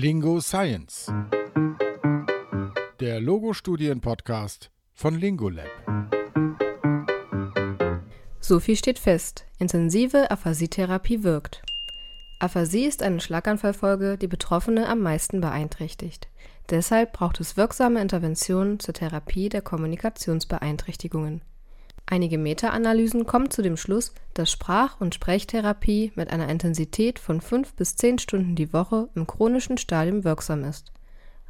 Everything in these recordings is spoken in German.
Lingo Science. Der Logo-Studien-Podcast von Lingolab. So viel steht fest. Intensive Aphasietherapie wirkt. Aphasie ist eine Schlaganfallfolge, die Betroffene am meisten beeinträchtigt. Deshalb braucht es wirksame Interventionen zur Therapie der Kommunikationsbeeinträchtigungen. Einige Meta-Analysen kommen zu dem Schluss, dass Sprach- und Sprechtherapie mit einer Intensität von fünf bis zehn Stunden die Woche im chronischen Stadium wirksam ist.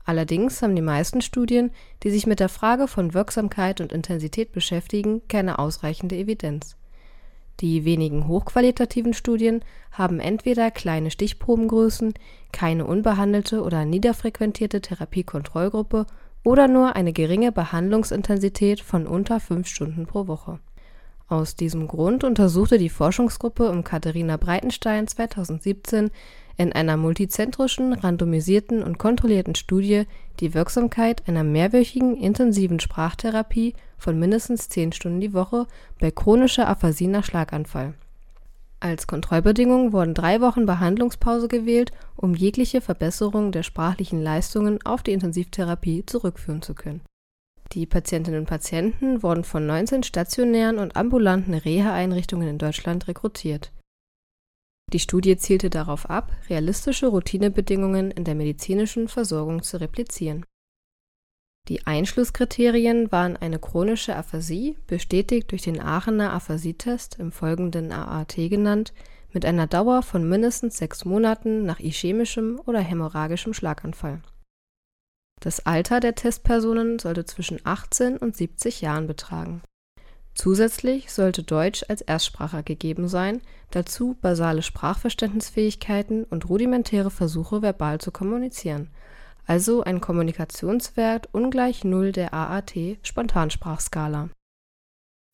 Allerdings haben die meisten Studien, die sich mit der Frage von Wirksamkeit und Intensität beschäftigen, keine ausreichende Evidenz. Die wenigen hochqualitativen Studien haben entweder kleine Stichprobengrößen, keine unbehandelte oder niederfrequentierte Therapiekontrollgruppe oder nur eine geringe Behandlungsintensität von unter fünf Stunden pro Woche. Aus diesem Grund untersuchte die Forschungsgruppe um Katharina Breitenstein 2017 in einer multizentrischen, randomisierten und kontrollierten Studie die Wirksamkeit einer mehrwöchigen intensiven Sprachtherapie von mindestens zehn Stunden die Woche bei chronischer Aphasie nach Schlaganfall als Kontrollbedingung wurden drei Wochen Behandlungspause gewählt, um jegliche Verbesserung der sprachlichen Leistungen auf die Intensivtherapie zurückführen zu können. Die Patientinnen und Patienten wurden von 19 stationären und ambulanten Reha-Einrichtungen in Deutschland rekrutiert. Die Studie zielte darauf ab, realistische Routinebedingungen in der medizinischen Versorgung zu replizieren die Einschlusskriterien waren eine chronische Aphasie, bestätigt durch den Aachener Aphasietest, im Folgenden AAT genannt, mit einer Dauer von mindestens sechs Monaten nach ischämischem oder hämorrhagischem Schlaganfall. Das Alter der Testpersonen sollte zwischen 18 und 70 Jahren betragen. Zusätzlich sollte Deutsch als Erstsprache gegeben sein, dazu basale Sprachverständnisfähigkeiten und rudimentäre Versuche verbal zu kommunizieren also ein Kommunikationswert ungleich Null der AAT-Spontansprachskala.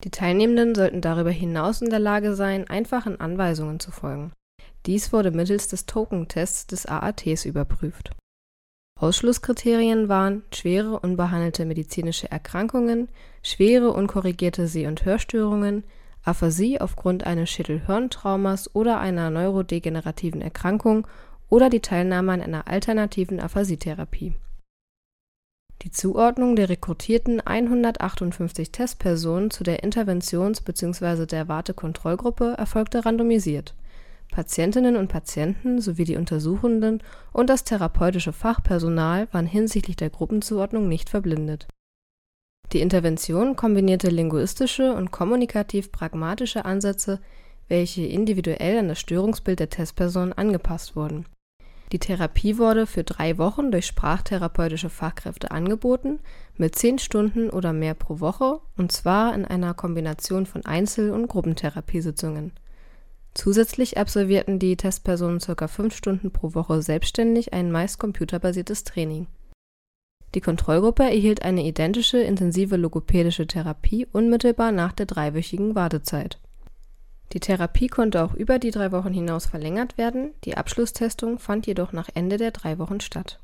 Die Teilnehmenden sollten darüber hinaus in der Lage sein, einfachen Anweisungen zu folgen. Dies wurde mittels des Token-Tests des AATs überprüft. Ausschlusskriterien waren schwere unbehandelte medizinische Erkrankungen, schwere unkorrigierte Seh- und Hörstörungen, Aphasie aufgrund eines Schädelhirntraumas oder einer neurodegenerativen Erkrankung oder die Teilnahme an einer alternativen Aphasietherapie. Die Zuordnung der rekrutierten 158 Testpersonen zu der Interventions bzw. der Wartekontrollgruppe erfolgte randomisiert. Patientinnen und Patienten sowie die Untersuchenden und das therapeutische Fachpersonal waren hinsichtlich der Gruppenzuordnung nicht verblindet. Die Intervention kombinierte linguistische und kommunikativ-pragmatische Ansätze, welche individuell an das Störungsbild der Testperson angepasst wurden die Therapie wurde für drei Wochen durch sprachtherapeutische Fachkräfte angeboten, mit zehn Stunden oder mehr pro Woche, und zwar in einer Kombination von Einzel- und Gruppentherapiesitzungen. Zusätzlich absolvierten die Testpersonen ca. fünf Stunden pro Woche selbstständig ein meist computerbasiertes Training. Die Kontrollgruppe erhielt eine identische intensive logopädische Therapie unmittelbar nach der dreiwöchigen Wartezeit die Therapie konnte auch über die drei Wochen hinaus verlängert werden, die Abschlusstestung fand jedoch nach Ende der drei Wochen statt.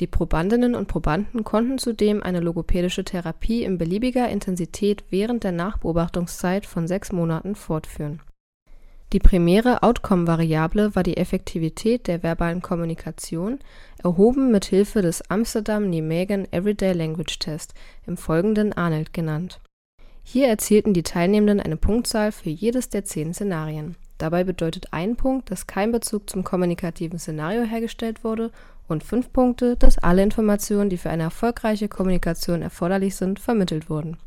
Die Probandinnen und Probanden konnten zudem eine logopädische Therapie in beliebiger Intensität während der Nachbeobachtungszeit von sechs Monaten fortführen. Die primäre Outcome-Variable war die Effektivität der verbalen Kommunikation, erhoben mit Hilfe des Amsterdam-Nijmegen Everyday Language Test, im Folgenden ANELT genannt hier erzielten die Teilnehmenden eine Punktzahl für jedes der zehn Szenarien. Dabei bedeutet ein Punkt, dass kein Bezug zum kommunikativen Szenario hergestellt wurde und fünf Punkte, dass alle Informationen, die für eine erfolgreiche Kommunikation erforderlich sind, vermittelt wurden.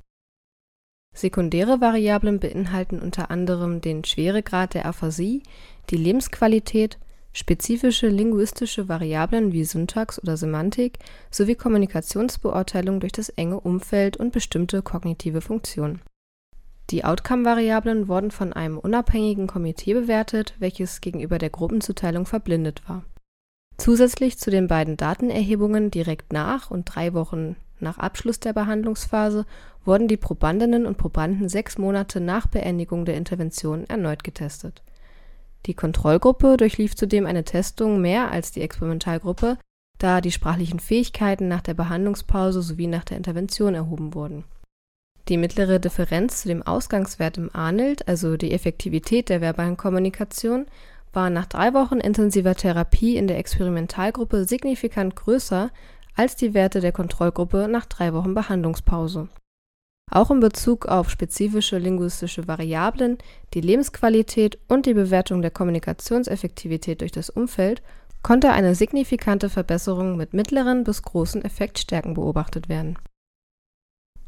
Sekundäre Variablen beinhalten unter anderem den Schweregrad der Aphasie, die Lebensqualität, spezifische linguistische Variablen wie Syntax oder Semantik sowie Kommunikationsbeurteilung durch das enge Umfeld und bestimmte kognitive Funktionen. Die Outcome-Variablen wurden von einem unabhängigen Komitee bewertet, welches gegenüber der Gruppenzuteilung verblindet war. Zusätzlich zu den beiden Datenerhebungen direkt nach und drei Wochen nach Abschluss der Behandlungsphase wurden die Probandinnen und Probanden sechs Monate nach Beendigung der Intervention erneut getestet die Kontrollgruppe durchlief zudem eine Testung mehr als die Experimentalgruppe, da die sprachlichen Fähigkeiten nach der Behandlungspause sowie nach der Intervention erhoben wurden. Die mittlere Differenz zu dem Ausgangswert im ANILT, also die Effektivität der verbalen Kommunikation, waren nach drei Wochen intensiver Therapie in der Experimentalgruppe signifikant größer als die Werte der Kontrollgruppe nach drei Wochen Behandlungspause. Auch in Bezug auf spezifische linguistische Variablen, die Lebensqualität und die Bewertung der Kommunikationseffektivität durch das Umfeld konnte eine signifikante Verbesserung mit mittleren bis großen Effektstärken beobachtet werden.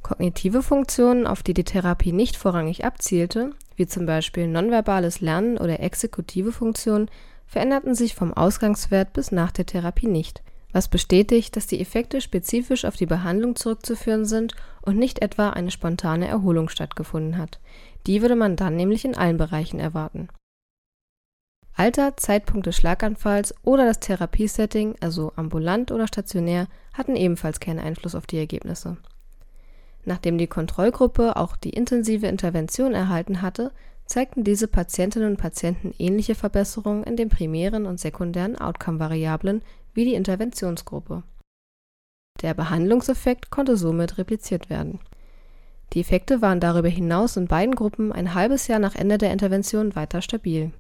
Kognitive Funktionen, auf die die Therapie nicht vorrangig abzielte, wie zum Beispiel nonverbales Lernen oder exekutive Funktionen, veränderten sich vom Ausgangswert bis nach der Therapie nicht was bestätigt, dass die Effekte spezifisch auf die Behandlung zurückzuführen sind und nicht etwa eine spontane Erholung stattgefunden hat. Die würde man dann nämlich in allen Bereichen erwarten. Alter, Zeitpunkt des Schlaganfalls oder das Therapiesetting, also ambulant oder stationär, hatten ebenfalls keinen Einfluss auf die Ergebnisse. Nachdem die Kontrollgruppe auch die intensive Intervention erhalten hatte, zeigten diese Patientinnen und Patienten ähnliche Verbesserungen in den primären und sekundären Outcome-Variablen wie die Interventionsgruppe. Der Behandlungseffekt konnte somit repliziert werden. Die Effekte waren darüber hinaus in beiden Gruppen ein halbes Jahr nach Ende der Intervention weiter stabil.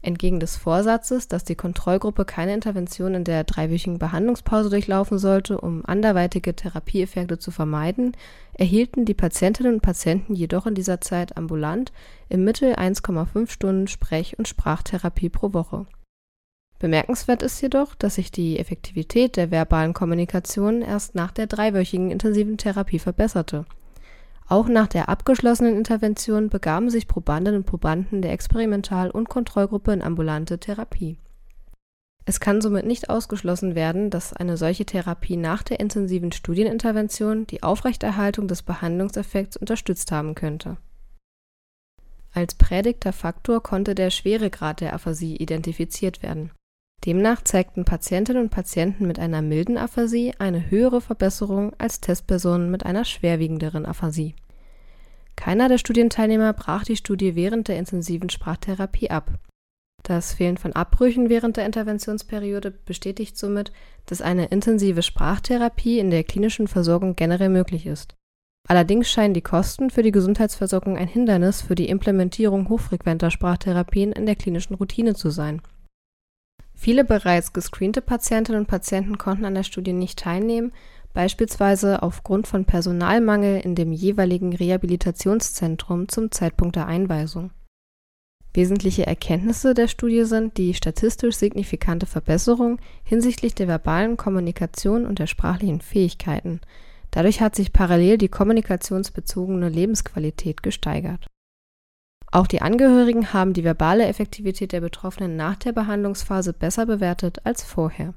Entgegen des Vorsatzes, dass die Kontrollgruppe keine Intervention in der dreiwöchigen Behandlungspause durchlaufen sollte, um anderweitige Therapieeffekte zu vermeiden, erhielten die Patientinnen und Patienten jedoch in dieser Zeit ambulant im Mittel 1,5 Stunden Sprech- und Sprachtherapie pro Woche Bemerkenswert ist jedoch, dass sich die Effektivität der verbalen Kommunikation erst nach der dreiwöchigen intensiven Therapie verbesserte. Auch nach der abgeschlossenen Intervention begaben sich Probandinnen und Probanden der Experimental und Kontrollgruppe in ambulante Therapie. Es kann somit nicht ausgeschlossen werden, dass eine solche Therapie nach der intensiven Studienintervention die Aufrechterhaltung des Behandlungseffekts unterstützt haben könnte. Als prädikter Faktor konnte der Schweregrad der Aphasie identifiziert werden Demnach zeigten Patientinnen und Patienten mit einer milden Aphasie eine höhere Verbesserung als Testpersonen mit einer schwerwiegenderen Aphasie. Keiner der Studienteilnehmer brach die Studie während der intensiven Sprachtherapie ab. Das Fehlen von Abbrüchen während der Interventionsperiode bestätigt somit, dass eine intensive Sprachtherapie in der klinischen Versorgung generell möglich ist. Allerdings scheinen die Kosten für die Gesundheitsversorgung ein Hindernis für die Implementierung hochfrequenter Sprachtherapien in der klinischen Routine zu sein Viele bereits gescreente Patientinnen und Patienten konnten an der Studie nicht teilnehmen, beispielsweise aufgrund von Personalmangel in dem jeweiligen Rehabilitationszentrum zum Zeitpunkt der Einweisung. Wesentliche Erkenntnisse der Studie sind die statistisch signifikante Verbesserung hinsichtlich der verbalen Kommunikation und der sprachlichen Fähigkeiten. Dadurch hat sich parallel die kommunikationsbezogene Lebensqualität gesteigert auch die Angehörigen haben die verbale Effektivität der Betroffenen nach der Behandlungsphase besser bewertet als vorher.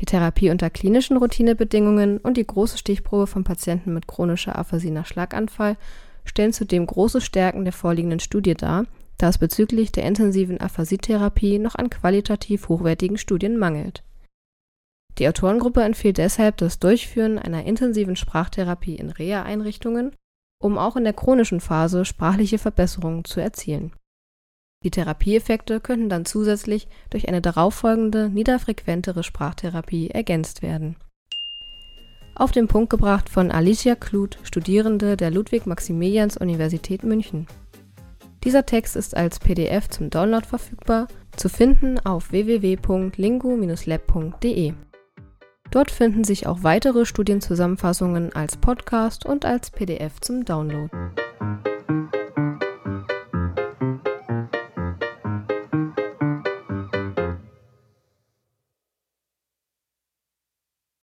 Die Therapie unter klinischen Routinebedingungen und die große Stichprobe von Patienten mit chronischer Aphasie nach Schlaganfall stellen zudem große Stärken der vorliegenden Studie dar, da es bezüglich der intensiven Aphasietherapie noch an qualitativ hochwertigen Studien mangelt. Die Autorengruppe empfiehlt deshalb das Durchführen einer intensiven Sprachtherapie in Reha-Einrichtungen um auch in der chronischen Phase sprachliche Verbesserungen zu erzielen. Die Therapieeffekte könnten dann zusätzlich durch eine darauffolgende, niederfrequentere Sprachtherapie ergänzt werden. Auf den Punkt gebracht von Alicia Kluth, Studierende der Ludwig-Maximilians-Universität München. Dieser Text ist als PDF zum Download verfügbar, zu finden auf www.lingo-lab.de. Dort finden sich auch weitere Studienzusammenfassungen als Podcast und als PDF zum Download.